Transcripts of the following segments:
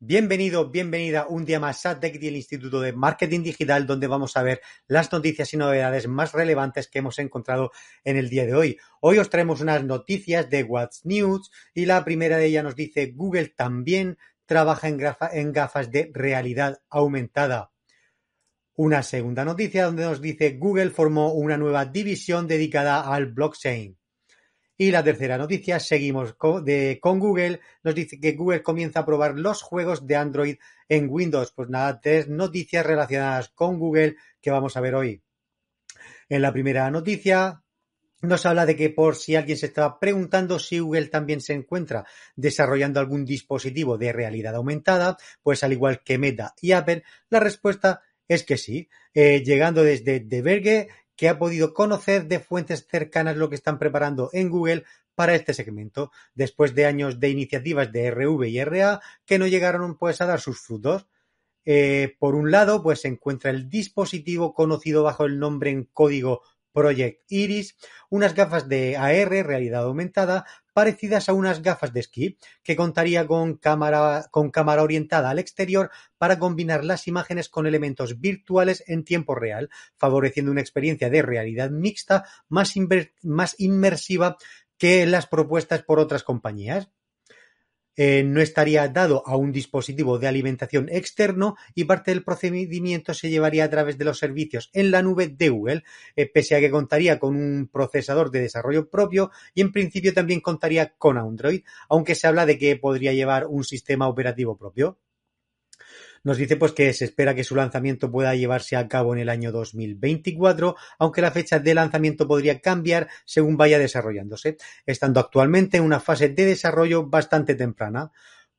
Bienvenido, bienvenida un día más a Tech el Instituto de Marketing Digital, donde vamos a ver las noticias y novedades más relevantes que hemos encontrado en el día de hoy. Hoy os traemos unas noticias de What's News y la primera de ellas nos dice Google también trabaja en, en gafas de realidad aumentada. Una segunda noticia donde nos dice Google formó una nueva división dedicada al blockchain. Y la tercera noticia, seguimos con, Google, nos dice que Google comienza a probar los juegos de Android en Windows. Pues nada, tres noticias relacionadas con Google que vamos a ver hoy. En la primera noticia, nos habla de que por si alguien se estaba preguntando si Google también se encuentra desarrollando algún dispositivo de realidad aumentada, pues al igual que Meta y Apple, la respuesta es que sí. Eh, llegando desde De Verge, que ha podido conocer de fuentes cercanas lo que están preparando en Google para este segmento, después de años de iniciativas de RV y RA que no llegaron pues a dar sus frutos. Eh, por un lado, pues se encuentra el dispositivo conocido bajo el nombre en código Project Iris, unas gafas de AR, realidad aumentada, parecidas a unas gafas de esquí, que contaría con cámara, con cámara orientada al exterior para combinar las imágenes con elementos virtuales en tiempo real, favoreciendo una experiencia de realidad mixta más, más inmersiva que las propuestas por otras compañías. Eh, no estaría dado a un dispositivo de alimentación externo y parte del procedimiento se llevaría a través de los servicios en la nube de Google, eh, pese a que contaría con un procesador de desarrollo propio y en principio también contaría con Android, aunque se habla de que podría llevar un sistema operativo propio. Nos dice pues que se espera que su lanzamiento pueda llevarse a cabo en el año 2024, aunque la fecha de lanzamiento podría cambiar según vaya desarrollándose, estando actualmente en una fase de desarrollo bastante temprana.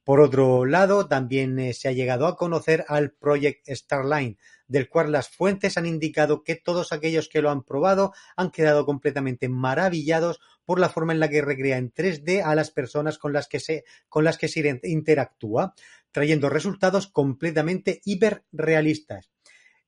Por otro lado, también eh, se ha llegado a conocer al Project Starline, del cual las fuentes han indicado que todos aquellos que lo han probado han quedado completamente maravillados por la forma en la que recrea en 3D a las personas con las que se, con las que se interactúa, trayendo resultados completamente hiperrealistas.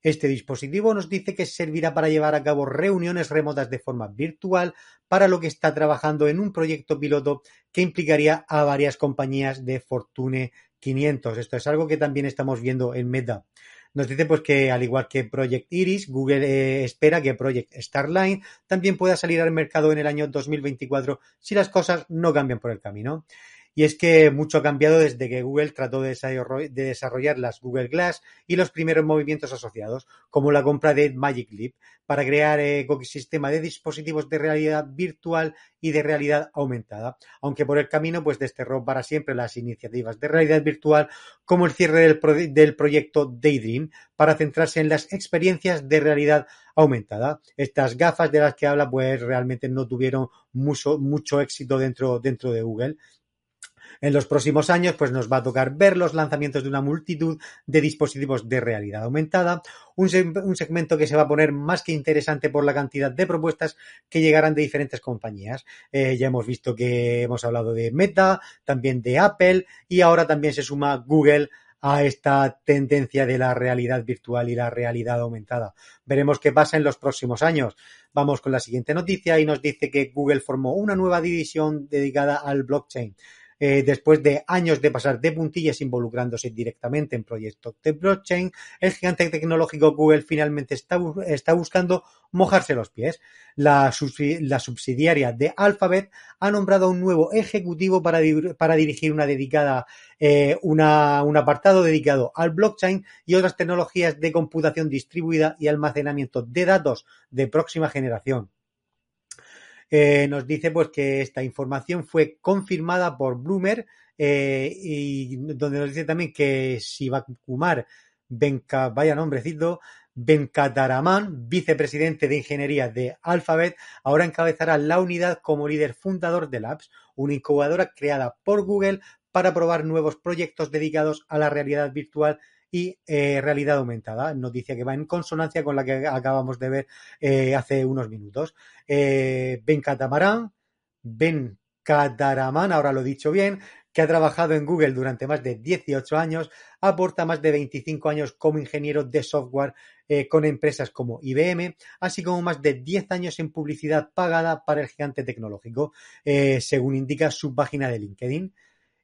Este dispositivo nos dice que servirá para llevar a cabo reuniones remotas de forma virtual, para lo que está trabajando en un proyecto piloto que implicaría a varias compañías de Fortune 500. Esto es algo que también estamos viendo en Meta. Nos dice pues que al igual que Project Iris, Google eh, espera que Project Starline también pueda salir al mercado en el año 2024 si las cosas no cambian por el camino. Y es que mucho ha cambiado desde que Google trató de desarrollar las Google Glass y los primeros movimientos asociados, como la compra de Magic Leap, para crear eh, ecosistema de dispositivos de realidad virtual y de realidad aumentada. Aunque por el camino, pues desterró para siempre las iniciativas de realidad virtual, como el cierre del, del proyecto Daydream, para centrarse en las experiencias de realidad aumentada. Estas gafas de las que habla, pues realmente no tuvieron mucho, mucho éxito dentro, dentro de Google en los próximos años, pues nos va a tocar ver los lanzamientos de una multitud de dispositivos de realidad aumentada, un, segmento que se va a poner más que interesante por la cantidad de propuestas que llegarán de diferentes compañías. Eh, ya hemos visto que hemos hablado de Meta, también de Apple y ahora también se suma Google a esta tendencia de la realidad virtual y la realidad aumentada. Veremos qué pasa en los próximos años. Vamos con la siguiente noticia y nos dice que Google formó una nueva división dedicada al blockchain. Eh, después de años de pasar de puntillas involucrándose directamente en proyectos de blockchain, el gigante tecnológico Google finalmente está, buscando mojarse los pies. La, subsidiaria de Alphabet ha nombrado un nuevo ejecutivo para, dirigir una dedicada, eh, un apartado dedicado al blockchain y otras tecnologías de computación distribuida y almacenamiento de datos de próxima generación. Eh, nos dice pues que esta información fue confirmada por Bloomer eh, y donde nos dice también que Kumar Benka, vaya nombrecito, Venkataraman, vicepresidente de ingeniería de Alphabet, ahora encabezará la unidad como líder fundador de Labs, una incubadora creada por Google para probar nuevos proyectos dedicados a la realidad virtual y eh, realidad aumentada, noticia que va en consonancia con la que acabamos de ver eh, hace unos minutos. Eh, ben Catamarán, Ben Cataraman, ahora lo he dicho bien, que ha trabajado en Google durante más de 18 años, aporta más de 25 años como ingeniero de software con empresas como IBM, así como más de 10 años en publicidad pagada para el gigante tecnológico, según indica su página de LinkedIn.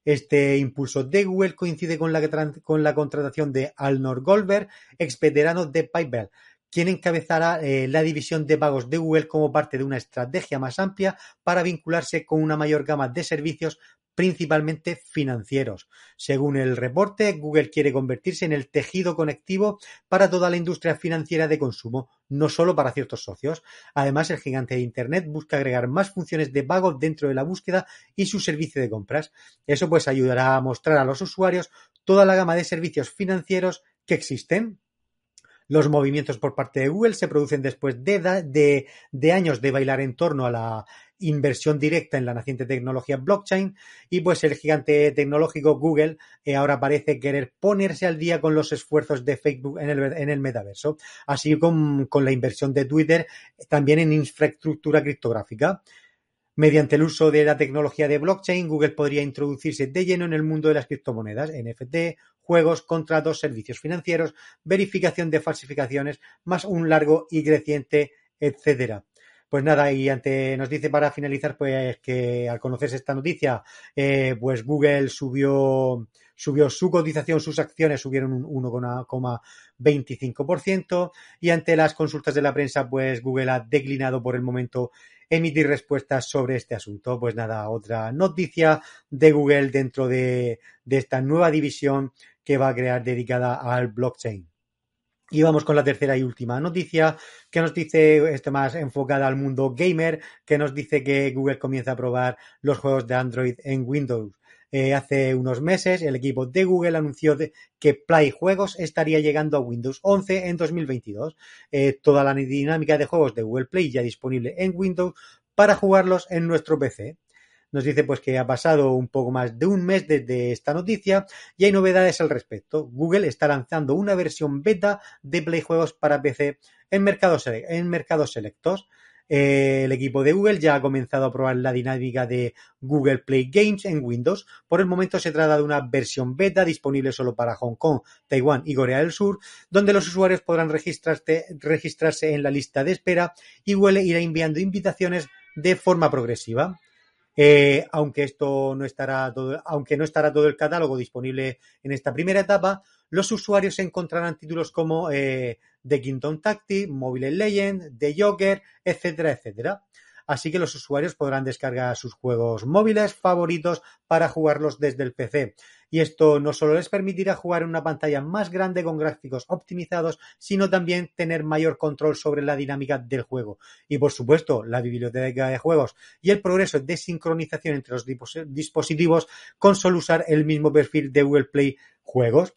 Este impulso de Google coincide con la, con la contratación de Alnor Goldberg, ex veterano de PayPal, quien encabezará eh, la división de pagos de Google como parte de una estrategia más amplia para vincularse con una mayor gama de servicios principalmente financieros. Según el reporte, Google quiere convertirse en el tejido conectivo para toda la industria financiera de consumo, no solo para ciertos socios. Además, el gigante de Internet busca agregar más funciones de pago dentro de la búsqueda y su servicio de compras. Eso pues ayudará a mostrar a los usuarios toda la gama de servicios financieros que existen los movimientos por parte de Google se producen después de, de, años de bailar en torno a la inversión directa en la naciente tecnología blockchain y pues el gigante tecnológico Google eh, ahora parece querer ponerse al día con los esfuerzos de Facebook en el, en el metaverso, así como con la inversión de Twitter también en infraestructura criptográfica. Mediante el uso de la tecnología de blockchain, Google podría introducirse de lleno en el mundo de las criptomonedas, NFT, juegos, contratos, servicios financieros, verificación de falsificaciones, más un largo y creciente etcétera. Pues nada, y ante nos dice para finalizar, pues que al conocerse esta noticia, eh, pues Google subió, subió su cotización, sus acciones subieron un 1,25% y ante las consultas de la prensa, pues Google ha declinado por el momento emitir respuestas sobre este asunto. Pues nada, otra noticia de Google dentro de, esta nueva división que va a crear dedicada al blockchain. Y vamos con la tercera y última noticia que nos dice, este más enfocada al mundo gamer, que nos dice que Google comienza a probar los juegos de Android en Windows. Eh, hace unos meses el equipo de Google anunció que Play Juegos estaría llegando a Windows 11 en 2022. Eh, toda la dinámica de juegos de Google Play ya disponible en Windows para jugarlos en nuestro PC. Nos dice pues que ha pasado un poco más de un mes desde esta noticia y hay novedades al respecto. Google está lanzando una versión beta de Play Juegos para PC en mercados, en mercados selectos. Eh, el equipo de Google ya ha comenzado a probar la dinámica de Google Play Games en Windows. Por el momento se trata de una versión beta disponible solo para Hong Kong, Taiwán y Corea del Sur, donde los usuarios podrán registrarse en la lista de espera y Google irá enviando invitaciones de forma progresiva. Eh, aunque esto no estará todo, aunque no estará todo el catálogo disponible en esta primera etapa, los usuarios encontrarán títulos como eh, The Kingdom Tactics, Mobile Legends, The Joker, etcétera, etcétera. Así que los usuarios podrán descargar sus juegos móviles favoritos para jugarlos desde el PC. Y esto no solo les permitirá jugar en una pantalla más grande con gráficos optimizados, sino también tener mayor control sobre la dinámica del juego. Y por supuesto, la biblioteca de juegos y el progreso de sincronización entre los dispositivos con solo usar el mismo perfil de Google Play Juegos.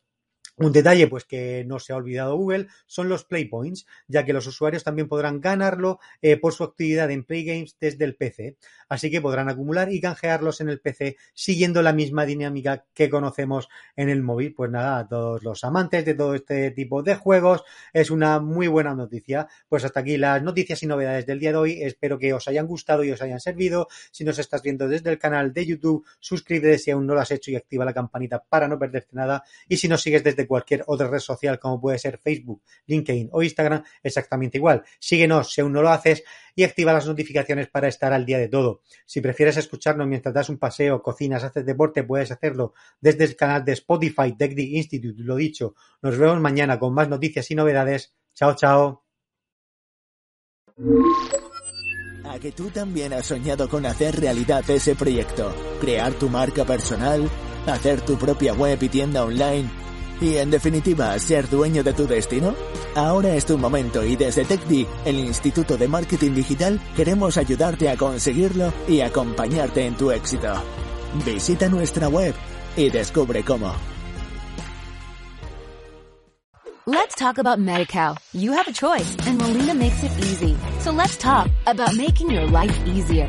Un detalle, pues que no se ha olvidado Google, son los Play Points, ya que los usuarios también podrán ganarlo eh, por su actividad en Play Games desde el PC. Así que podrán acumular y canjearlos en el PC siguiendo la misma dinámica que conocemos en el móvil. Pues nada, a todos los amantes de todo este tipo de juegos, es una muy buena noticia. Pues hasta aquí las noticias y novedades del día de hoy. Espero que os hayan gustado y os hayan servido. Si nos estás viendo desde el canal de YouTube, suscríbete si aún no lo has hecho y activa la campanita para no perderte nada. Y si nos sigues desde cualquier otra red social como puede ser Facebook, LinkedIn o Instagram, exactamente igual. Síguenos si aún no lo haces y activa las notificaciones para estar al día de todo. Si prefieres escucharnos mientras das un paseo, cocinas, haces deporte, puedes hacerlo desde el canal de Spotify TechD Institute. Lo dicho, nos vemos mañana con más noticias y novedades. Chao, chao. A que tú también has soñado con hacer realidad ese proyecto, crear tu marca personal, hacer tu propia web y tienda online y en definitiva, ser dueño de tu destino? Ahora es tu momento y desde TechDi, el Instituto de Marketing Digital, queremos ayudarte a conseguirlo y acompañarte en tu éxito. Visita nuestra web y descubre cómo. Let's talk about MediCal. You have a choice and Molina makes it easy. So let's talk about making your life easier,